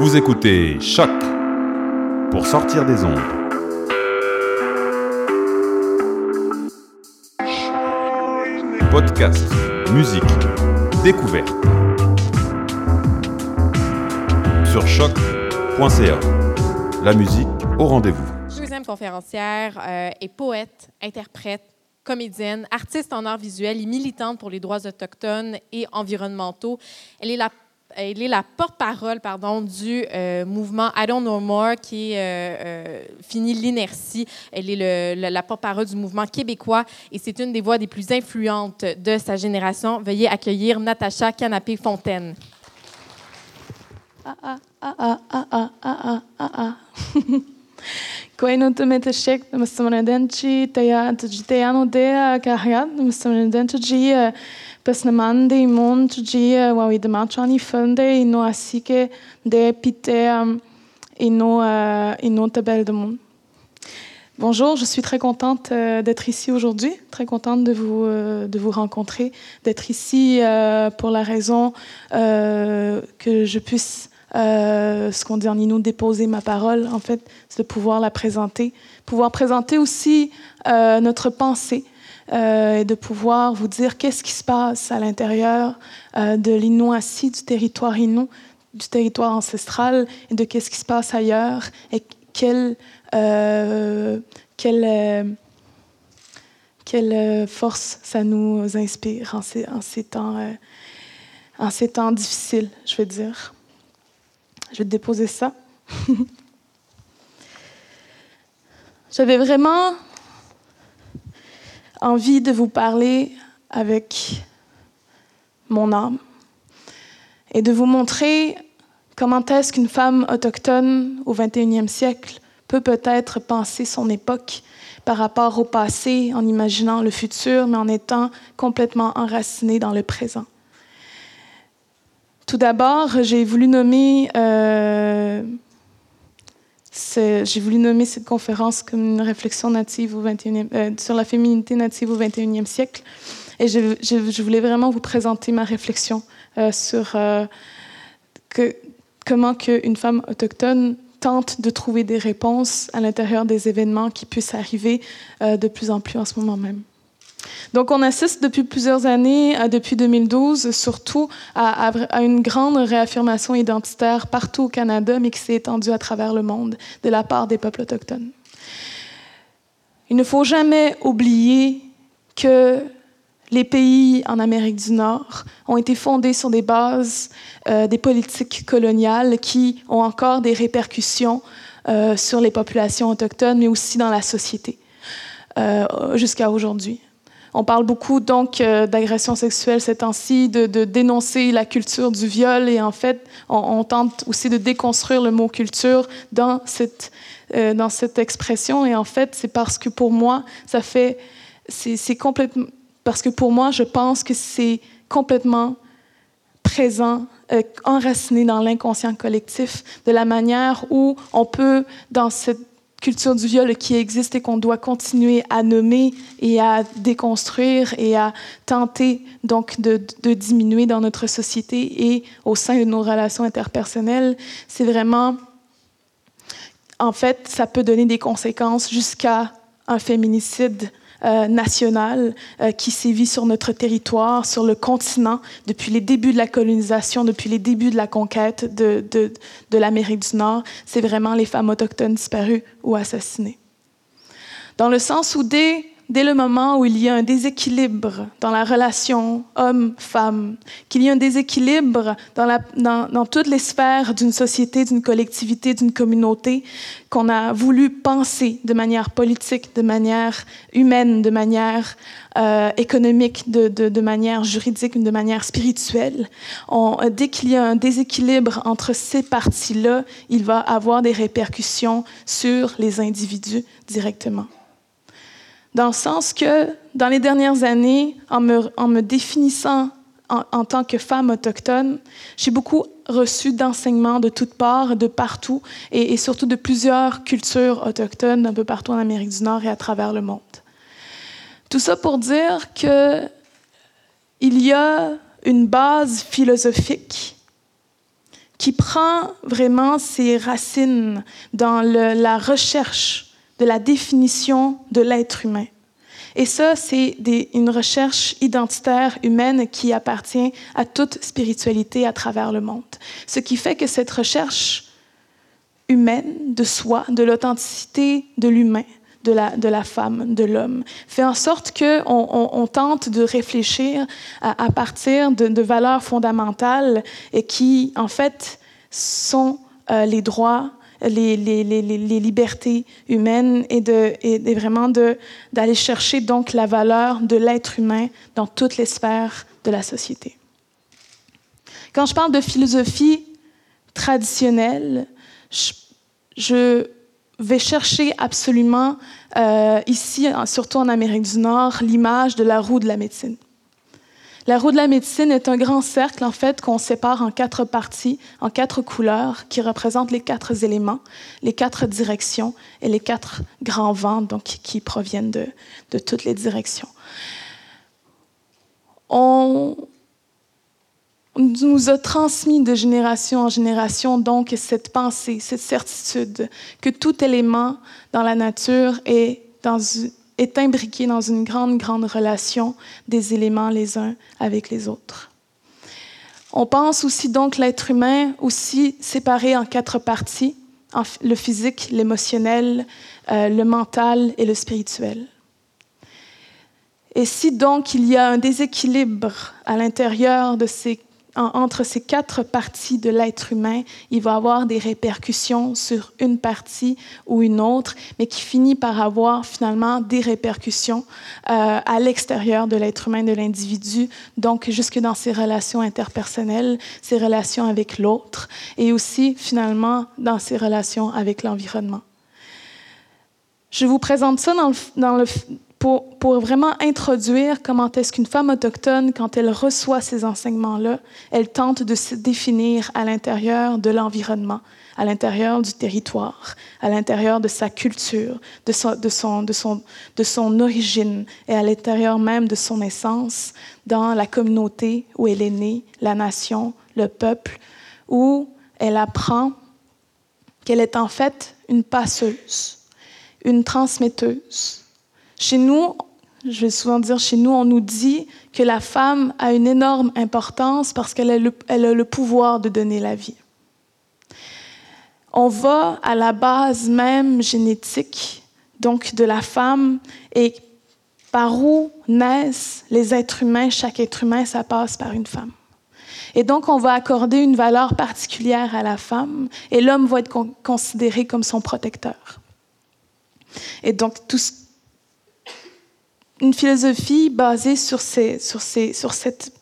Vous écoutez Choc pour sortir des ondes. Podcast, musique, découverte. Sur choc.ca. La musique au rendez-vous. Deuxième conférencière euh, est poète, interprète, comédienne, artiste en arts visuels et militante pour les droits autochtones et environnementaux. Elle est la elle est la porte-parole du euh, mouvement I Don't Know More qui euh, euh, finit l'inertie. Elle est la porte-parole du mouvement québécois et c'est une des voix des plus influentes de sa génération. Veuillez accueillir Natacha Canapé-Fontaine i de funde i no asike de pite i no. Bonjour, je suis très contente euh, d'être ici aujourd'hui, très contente de vous, euh, de vous rencontrer, d'être ici pour la raison que je puisse, ce qu'on dit en Inou, déposer ma parole, en fait, c'est de pouvoir la présenter, pouvoir présenter aussi notre pensée, euh, et de pouvoir vous dire qu'est-ce qui se passe à l'intérieur euh, de l'Inouassi, du territoire Inou, du territoire ancestral, et de qu'est-ce qui se passe ailleurs, et quelle, euh, quelle, euh, quelle euh, force ça nous inspire en ces, temps, euh, en ces temps difficiles, je vais dire. Je vais te déposer ça. J'avais vraiment envie de vous parler avec mon âme et de vous montrer comment est-ce qu'une femme autochtone au 21e siècle peut peut-être penser son époque par rapport au passé en imaginant le futur, mais en étant complètement enracinée dans le présent. Tout d'abord, j'ai voulu nommer euh, j'ai voulu nommer cette conférence comme une réflexion native au 21e, euh, sur la féminité native au 21e siècle. Et je, voulais vraiment vous présenter ma réflexion euh, sur euh, comment que une femme autochtone tente de trouver des réponses à l'intérieur des événements qui puissent arriver de plus en plus en ce moment même. Donc, on assiste depuis plusieurs années, depuis 2012, surtout à, une grande réaffirmation identitaire partout au Canada, mais qui s'est étendue à travers le monde de la part des peuples autochtones. Il ne faut jamais oublier que les pays en Amérique du Nord ont été fondés sur des bases euh, des politiques coloniales qui ont encore des répercussions euh, sur les populations autochtones, mais aussi dans la société euh, jusqu'à aujourd'hui. On parle beaucoup donc euh, d'agression sexuelle ces temps-ci, de, de, dénoncer la culture du viol et en fait, on, on, tente aussi de déconstruire le mot culture dans cette, euh, dans cette expression. Et en fait, c'est parce que pour moi, ça fait, c'est complètement, parce que pour moi, je pense que c'est complètement présent, euh, enraciné dans l'inconscient collectif, de la manière où on peut, dans cette culture du viol qui existe et qu'on doit continuer à nommer et à déconstruire et à tenter donc de, de, diminuer dans notre société et au sein de nos relations interpersonnelles, c'est vraiment, en fait, ça peut donner des conséquences jusqu'à un féminicide euh, national euh, qui sévit sur notre territoire, sur le continent, depuis les débuts de la colonisation, depuis les débuts de la conquête de, de, de l'Amérique du Nord. C'est vraiment les femmes autochtones disparues ou assassinées. Dans le sens où dès dès le moment où il y a un déséquilibre dans la relation homme-femme, qu'il y a un déséquilibre dans, la, dans, dans toutes les sphères d'une société, d'une collectivité, d'une communauté, qu'on a voulu penser de manière politique, de manière humaine, de manière euh, économique, de, de, de, manière juridique, de manière spirituelle. On, dès qu'il y a un déséquilibre entre ces parties-là, il va avoir des répercussions sur les individus directement dans le sens que dans les dernières années, en me, définissant en, tant que femme autochtone, j'ai beaucoup reçu d'enseignements de toutes parts, de partout, et, surtout de plusieurs cultures autochtones un peu partout en Amérique du Nord et à travers le monde. Tout ça pour dire que il y a une base philosophique qui prend vraiment ses racines dans la recherche de la définition de l'être humain. Et ça, c'est une recherche identitaire humaine qui appartient à toute spiritualité à travers le monde. Ce qui fait que cette recherche humaine de soi, de l'authenticité de l'humain, de la, de la, femme, de l'homme, fait en sorte qu'on on, tente de réfléchir à, partir de, valeurs fondamentales et qui, en fait, sont euh, les droits les, libertés humaines et, de, vraiment d'aller chercher donc la valeur de l'être humain dans toutes les sphères de la société. Quand je parle de philosophie traditionnelle, je, je vais chercher absolument euh, ici, surtout en Amérique du Nord, l'image de la roue de la médecine. La roue de la médecine est un grand cercle, en fait, qu'on sépare en quatre parties, en quatre couleurs, qui représentent les quatre éléments, les quatre directions et les quatre grands vents, donc, qui proviennent de, de toutes les directions. On nous a transmis de génération en génération, donc, cette pensée, cette certitude que tout élément dans la nature est dans est imbriqué dans une grande, grande relation des éléments les uns avec les autres. On pense aussi donc l'être humain aussi séparé en quatre parties, le physique, l'émotionnel, euh, le mental et le spirituel. Et si donc il y a un déséquilibre à l'intérieur de ces entre ces quatre parties de l'être humain, il va avoir des répercussions sur une partie ou une autre, mais qui finit par avoir finalement des répercussions euh, à l'extérieur de l'être humain, de l'individu, donc jusque dans ses relations interpersonnelles, ses relations avec l'autre, et aussi finalement dans ses relations avec l'environnement. Je vous présente ça dans le, dans le pour, pour, vraiment introduire comment est-ce qu'une femme autochtone, quand elle reçoit ces enseignements-là, elle tente de se définir à l'intérieur de l'environnement, à l'intérieur du territoire, à l'intérieur de sa culture, de son, de, son, de, son, de son origine et à l'intérieur même de son essence dans la communauté où elle est née, la nation, le peuple, où elle apprend qu'elle est en fait une passeuse, une transmetteuse chez nous, je vais souvent dire chez nous, on nous dit que la femme a une énorme importance parce qu'elle a, le pouvoir de donner la vie. On va à la base même génétique, donc de la femme, et par où naissent les êtres humains, chaque être humain, ça passe par une femme. Et donc, on va accorder une valeur particulière à la femme, et l'homme va être considéré comme son protecteur. Et donc, tout, une philosophie basée sur, ces, sur, ces, sur cette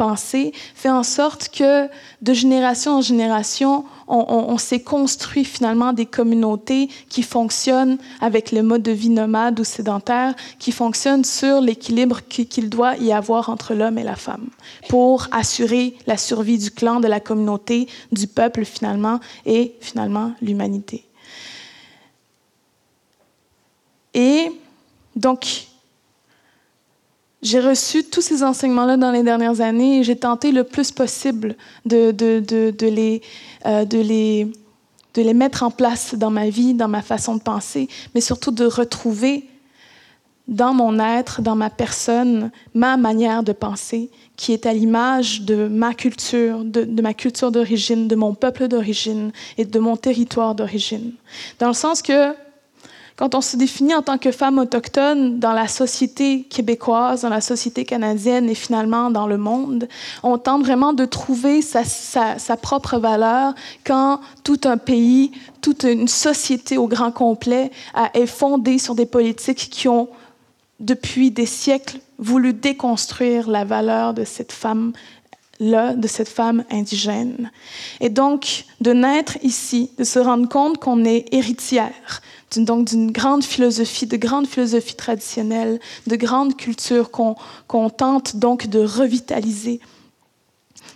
pensée fait en sorte que de génération en génération, on, s'est construit finalement des communautés qui fonctionnent avec le mode de vie nomade ou sédentaire, qui fonctionnent sur l'équilibre qu'il doit y avoir entre l'homme et la femme, pour assurer la survie du clan, de la communauté, du peuple finalement, et finalement l'humanité. Et donc, j'ai reçu tous ces enseignements-là dans les dernières années et j'ai tenté le plus possible euh, de, les, mettre en place dans ma vie, dans ma façon de penser, mais surtout de retrouver dans mon être, dans ma personne, ma manière de penser, qui est à l'image de ma culture, de ma culture d'origine, de mon peuple d'origine et de mon territoire d'origine. Dans le sens que quand on se définit en tant que femme autochtone dans la société québécoise, dans la société canadienne et finalement dans le monde, on tente vraiment de trouver sa, propre valeur quand tout un pays, toute une société au grand complet est fondée sur des politiques qui ont, depuis des siècles, voulu déconstruire la valeur de cette femme là de cette femme indigène. Et donc, de naître ici, de se rendre compte qu'on est héritière donc d'une grande philosophie, de grande philosophie traditionnelle, de grande culture qu'on tente donc de revitaliser.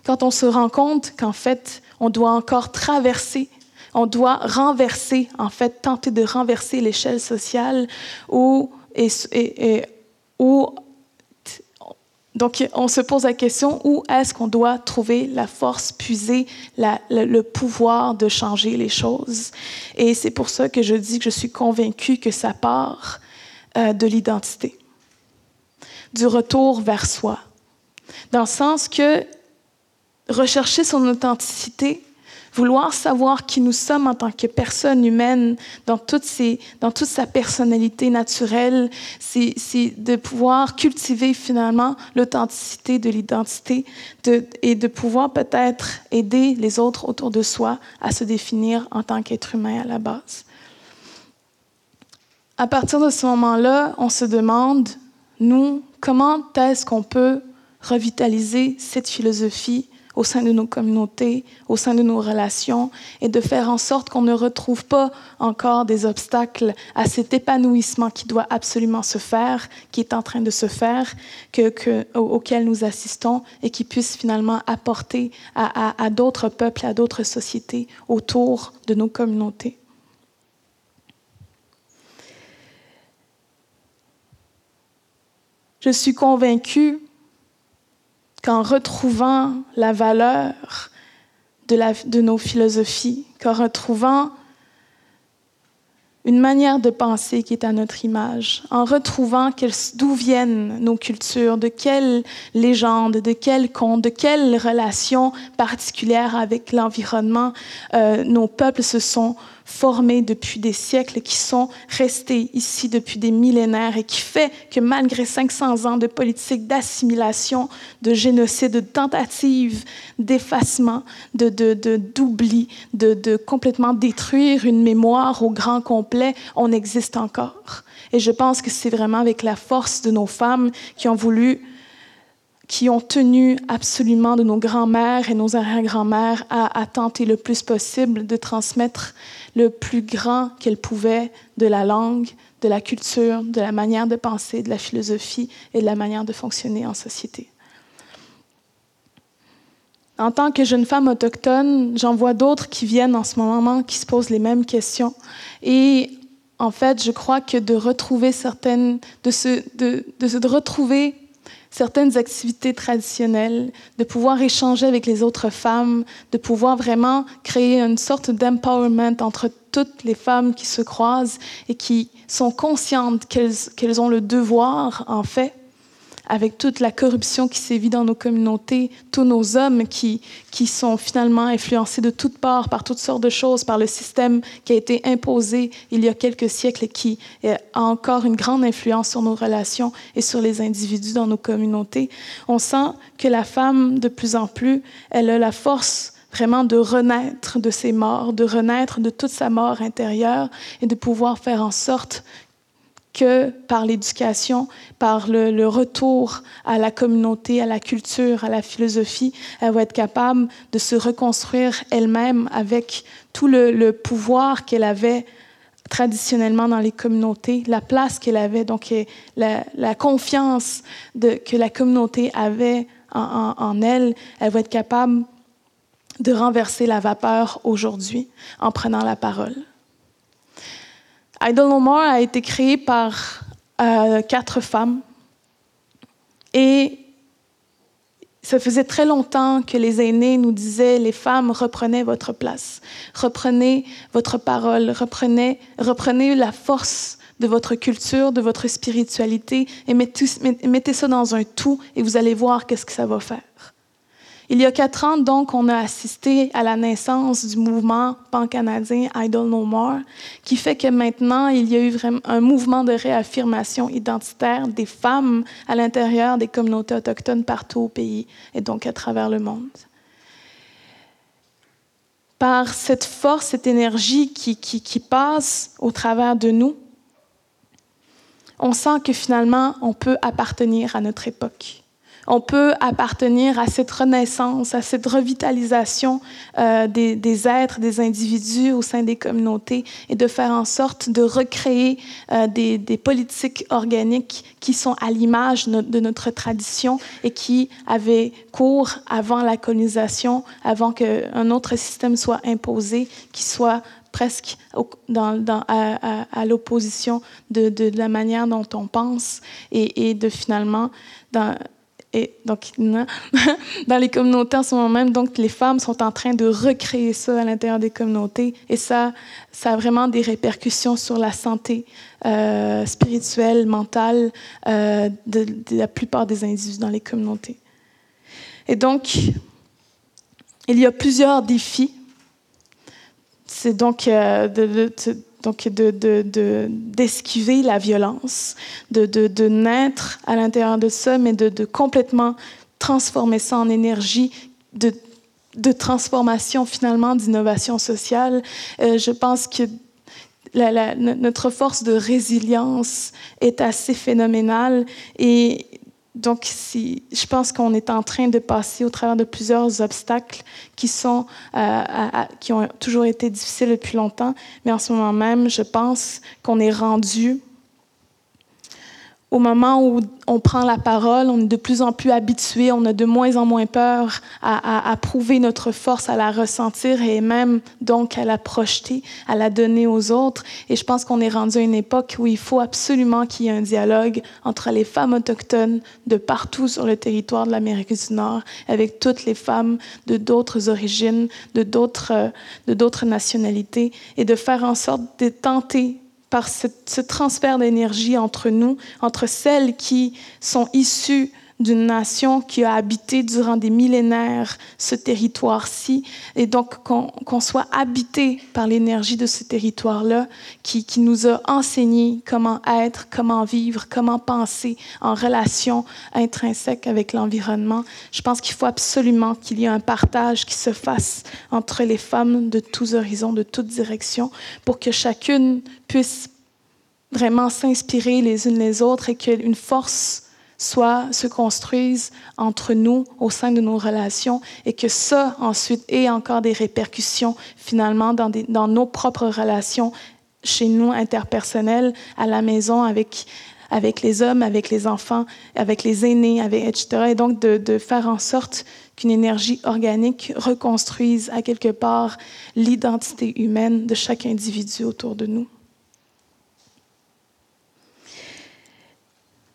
Quand on se rend compte qu'en fait, on doit encore traverser, on doit renverser, en fait, tenter de renverser l'échelle sociale où, et, où donc, on se pose la question où est-ce qu'on doit trouver la force, puiser le, pouvoir de changer les choses? Et c'est pour ça que je dis que je suis convaincue que ça part euh, de l'identité, du retour vers soi. Dans le sens que rechercher son authenticité, vouloir savoir qui nous sommes en tant que personne humaine dans, toute sa personnalité naturelle, c'est de pouvoir cultiver finalement l'authenticité de l'identité et de pouvoir peut-être aider les autres autour de soi à se définir en tant qu'être humain à la base. À partir de ce moment-là, on se demande, nous, comment est-ce qu'on peut revitaliser cette philosophie au sein de nos communautés, au sein de nos relations, et de faire en sorte qu'on ne retrouve pas encore des obstacles à cet épanouissement qui doit absolument se faire, qui est en train de se faire, que, que, auquel nous assistons, et qui puisse finalement apporter à, à d'autres peuples, à d'autres sociétés autour de nos communautés. Je suis convaincue qu'en retrouvant la valeur de, nos philosophies, qu'en retrouvant une manière de penser qui est à notre image, en retrouvant d'où viennent nos cultures, de quelles légendes, de quels contes, de quelles relations particulières avec l'environnement euh, nos peuples se sont formés depuis des siècles, qui sont restés ici depuis des millénaires et qui fait que malgré 500 ans de politique d'assimilation, de génocide, de tentative d'effacement, de, d'oubli, de, de, de complètement détruire une mémoire au grand complet, on existe encore. Et je pense que c'est vraiment avec la force de nos femmes qui ont voulu qui ont tenu absolument de nos grands-mères et nos arrière-grands-mères à, tenter le plus possible de transmettre le plus grand qu'elles pouvaient de la langue, de la culture, de la manière de penser, de la philosophie et de la manière de fonctionner en société. En tant que jeune femme autochtone, j'en vois d'autres qui viennent en ce moment, qui se posent les mêmes questions. Et en fait, je crois que de retrouver certaines, de se, de, de, de retrouver certaines activités traditionnelles, de pouvoir échanger avec les autres femmes, de pouvoir vraiment créer une sorte d'empowerment entre toutes les femmes qui se croisent et qui sont conscientes qu'elles qu ont le devoir, en fait, avec toute la corruption qui sévit dans nos communautés, tous nos hommes qui, qui sont finalement influencés de toutes parts par toutes sortes de choses, par le système qui a été imposé il y a quelques siècles et qui a encore une grande influence sur nos relations et sur les individus dans nos communautés. On sent que la femme, de plus en plus, elle a la force vraiment de renaître de ses morts, de renaître de toute sa mort intérieure et de pouvoir faire en sorte que par l'éducation, par le, retour à la communauté, à la culture, à la philosophie, elle va être capable de se reconstruire elle-même avec tout le, pouvoir qu'elle avait traditionnellement dans les communautés, la place qu'elle avait, donc la, confiance que la communauté avait en, en elle, elle va être capable de renverser la vapeur aujourd'hui en prenant la parole. Idle No More a été créé par euh, quatre femmes. Et ça faisait très longtemps que les aînés nous disaient les femmes reprenez votre place, reprenez votre parole, reprenez, reprenez la force de votre culture, de votre spiritualité et mettez, mettez ça dans un tout et vous allez voir qu'est-ce que ça va faire. Il y a quatre ans, donc, on a assisté à la naissance du mouvement pan-canadien Idle No More, qui fait que maintenant, il y a eu vraiment un mouvement de réaffirmation identitaire des femmes à l'intérieur des communautés autochtones partout au pays et donc à travers le monde. Par cette force, cette énergie qui passe au travers de nous, on sent que finalement, on peut appartenir à notre époque on peut appartenir à cette renaissance, à cette revitalisation euh, des, êtres, des individus au sein des communautés et de faire en sorte de recréer euh, des, politiques organiques qui sont à l'image de notre tradition et qui avaient cours avant la colonisation, avant qu'un autre système soit imposé, qui soit presque à, l'opposition de, la manière dont on pense et, de finalement et donc dans les communautés en ce moment même, donc les femmes sont en train de recréer ça à l'intérieur des communautés et ça, ça a vraiment des répercussions sur la santé euh, spirituelle, mentale euh, de, la plupart des individus dans les communautés. Et donc, il y a plusieurs défis. C'est donc euh, de, de donc, d'esquiver de, la violence, de, de, naître à l'intérieur de ça, mais de, complètement transformer ça en énergie de, transformation finalement, d'innovation sociale. Euh, je pense que notre force de résilience est assez phénoménale et donc, je pense qu'on est en train de passer au travers de plusieurs obstacles qui, sont, euh, qui ont toujours été difficiles depuis longtemps, mais en ce moment même, je pense qu'on est rendu au moment où on prend la parole, on est de plus en plus habitué, on a de moins en moins peur à, prouver notre force, à la ressentir et même donc à la projeter, à la donner aux autres. Et je pense qu'on est rendu à une époque où il faut absolument qu'il y ait un dialogue entre les femmes autochtones de partout sur le territoire de l'Amérique du Nord, avec toutes les femmes de d'autres origines, de d'autres, de d'autres nationalités, et de faire en sorte de tenter par ce, transfert d'énergie entre nous, entre celles qui sont issues d'une nation qui a habité durant des millénaires ce territoire-ci, et donc qu'on soit habité par l'énergie de ce territoire-là, qui, qui, nous a enseigné comment être, comment vivre, comment penser en relation intrinsèque avec l'environnement. Je pense qu'il faut absolument qu'il y ait un partage qui se fasse entre les femmes de tous horizons, de toutes directions, pour que chacune puisse vraiment s'inspirer les unes les autres et qu'une force soit se construise entre nous au sein de nos relations et que ça ensuite ait encore des répercussions finalement dans, nos propres relations chez nous interpersonnelles à la maison avec les hommes, avec les enfants, avec les aînés, etc. Et donc de faire en sorte qu'une énergie organique reconstruise à quelque part l'identité humaine de chaque individu autour de nous.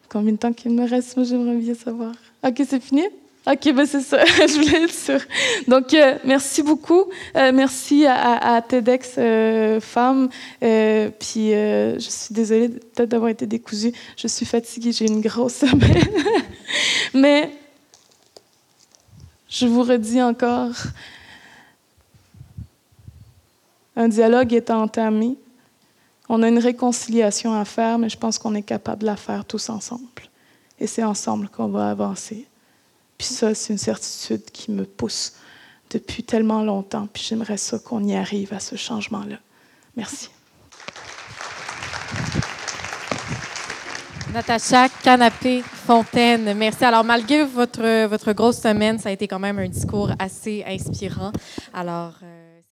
Combien de temps qu'il me reste Moi, j'aimerais bien savoir. OK, c'est fini? OK, ben c'est ça. je voulais être sûre. Donc, euh, merci beaucoup. Euh, merci à, à, TEDx euh, Femmes. puis, je suis désolée peut-être d'avoir été décousue. Je suis fatiguée, j'ai une grosse semaine. Mais, je vous redis encore, un dialogue est entamé. On a une réconciliation à faire, mais je pense qu'on est capable de la faire tous ensemble. Et c'est ensemble qu'on va avancer. Puis ça, c'est une certitude qui me pousse depuis tellement longtemps. Puis j'aimerais ça qu'on y arrive à ce changement-là. Merci. Natacha Canapé Fontaine, merci. Alors, malgré votre, votre grosse semaine, ça a été quand même un discours assez inspirant. Alors. Euh,